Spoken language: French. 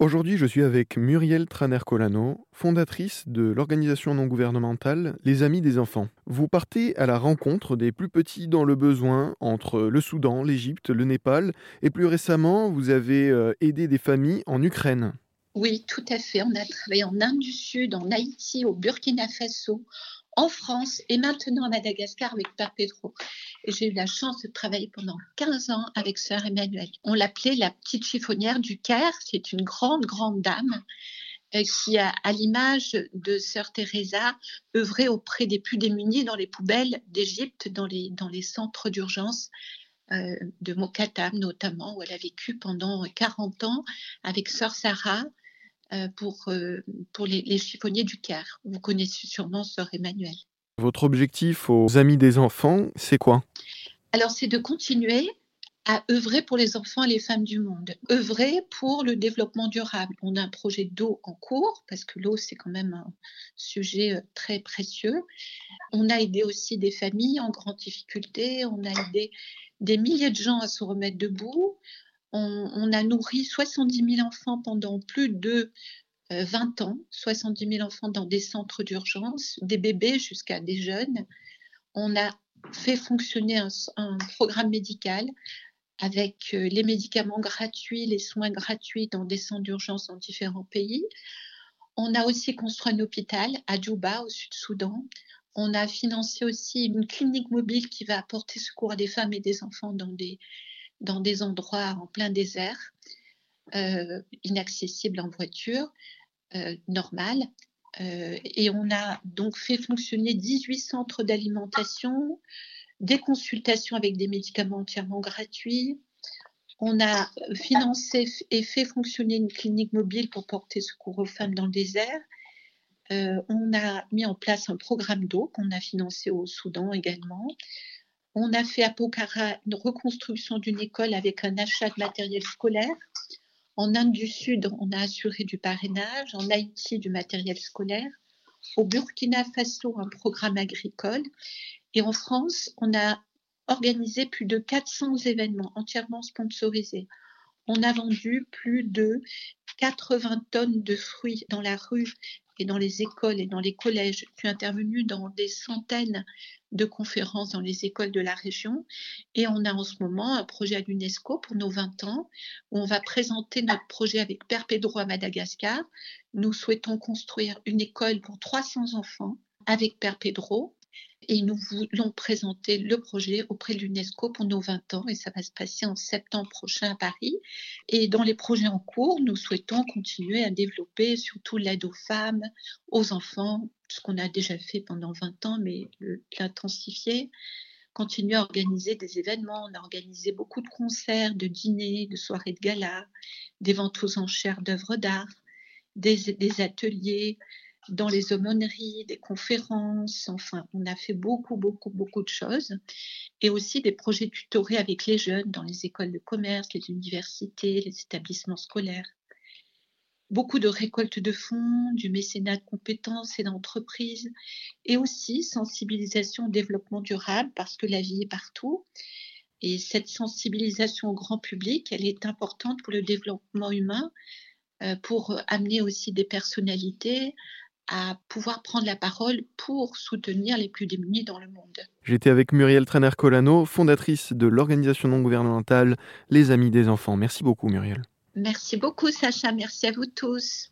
Aujourd'hui, je suis avec Muriel Traner-Colano, fondatrice de l'organisation non gouvernementale Les Amis des Enfants. Vous partez à la rencontre des plus petits dans le besoin entre le Soudan, l'Égypte, le Népal et plus récemment, vous avez euh, aidé des familles en Ukraine. Oui, tout à fait. On a travaillé en Inde du Sud, en Haïti, au Burkina Faso, en France et maintenant à Madagascar avec Père Pedro. J'ai eu la chance de travailler pendant 15 ans avec Sœur Emmanuel. On l'appelait la petite chiffonnière du Caire. C'est une grande, grande dame euh, qui à l'image de Sœur Teresa, œuvré auprès des plus démunis dans les poubelles d'Égypte, dans les, centres d'urgence euh, de Mokatam notamment, où elle a vécu pendant 40 ans avec Sœur Sarah, pour, euh, pour les, chiffonniers du Caire. Vous connaissez sûrement Sœur Emmanuel. Votre objectif aux Amis des enfants, c'est quoi? Alors, c'est de continuer à œuvrer pour les enfants et les femmes du monde, œuvrer pour le développement durable. On a un projet d'eau en cours, parce que l'eau, c'est quand même un sujet euh, très précieux. On a aidé aussi des familles en grande difficulté, on a aidé des milliers de gens à se remettre debout. On, a nourri 70 000 enfants pendant plus de 20 euh, ans, 70 000 enfants dans des centres d'urgence, des bébés jusqu'à des jeunes. On a fait fonctionner un, programme médical avec euh, les médicaments gratuits, les soins gratuits dans des centres d'urgence dans différents pays. On a aussi construit un hôpital à Djouba, au Sud-Soudan. On a financé aussi une clinique mobile qui va apporter secours à des femmes et des enfants dans des dans des endroits en plein désert, euh, inaccessibles en voiture euh. Euh, et on a donc fait fonctionner 18 centres d'alimentation, des consultations avec des médicaments entièrement gratuits. On a financé et fait fonctionner une clinique mobile pour porter secours aux femmes dans le désert. on a mis en place un programme d'eau qu'on a financé au Soudan également. On a fait à Pokhara une reconstruction d'une école avec un achat de matériel scolaire. En Inde du Sud, on a assuré du parrainage. En Haïti, du matériel scolaire. Au Burkina Faso, un programme agricole. Et en France, on a organisé plus de 400 événements entièrement sponsorisés. On a vendu plus de 80 tonnes de fruits dans la rue et dans les écoles et dans les collèges. Je suis intervenue dans des centaines de conférences dans les écoles de la région. Et on a en ce moment un projet à l'UNESCO pour nos 20 ans où on va présenter notre projet avec Père Pedro à Madagascar. Nous souhaitons construire une école pour 300 enfants avec Père Pedro et nous voulons présenter le projet auprès de l'UNESCO pour nos 20 ans et ça va se passer en septembre prochain à Paris. Et dans les projets en cours, nous souhaitons continuer à développer surtout l'aide aux femmes, aux enfants, ce qu'on a déjà fait pendant 20 ans, mais l'intensifier continuer à organiser des événements. On a organisé beaucoup de concerts, de dîners, de soirées de gala, des ventes aux enchères d'œuvres d'art, des, des, ateliers, dans les aumôneries, des conférences, enfin, on a fait beaucoup, beaucoup, beaucoup de choses. Et aussi des projets tutorés avec les jeunes dans les écoles de commerce, les universités, les établissements scolaires. Beaucoup de récoltes de fonds, du mécénat de compétences et d'entreprises, et aussi sensibilisation au développement durable, parce que la vie est partout. Et cette sensibilisation au grand public, elle est importante pour le développement humain, euh, pour amener aussi des personnalités à pouvoir prendre la parole pour soutenir les plus démunis dans le monde. J'étais avec Muriel Traner-Colano, fondatrice de l'organisation non gouvernementale Les Amis des Enfants. Merci beaucoup Muriel. Merci beaucoup Sacha, merci à vous tous.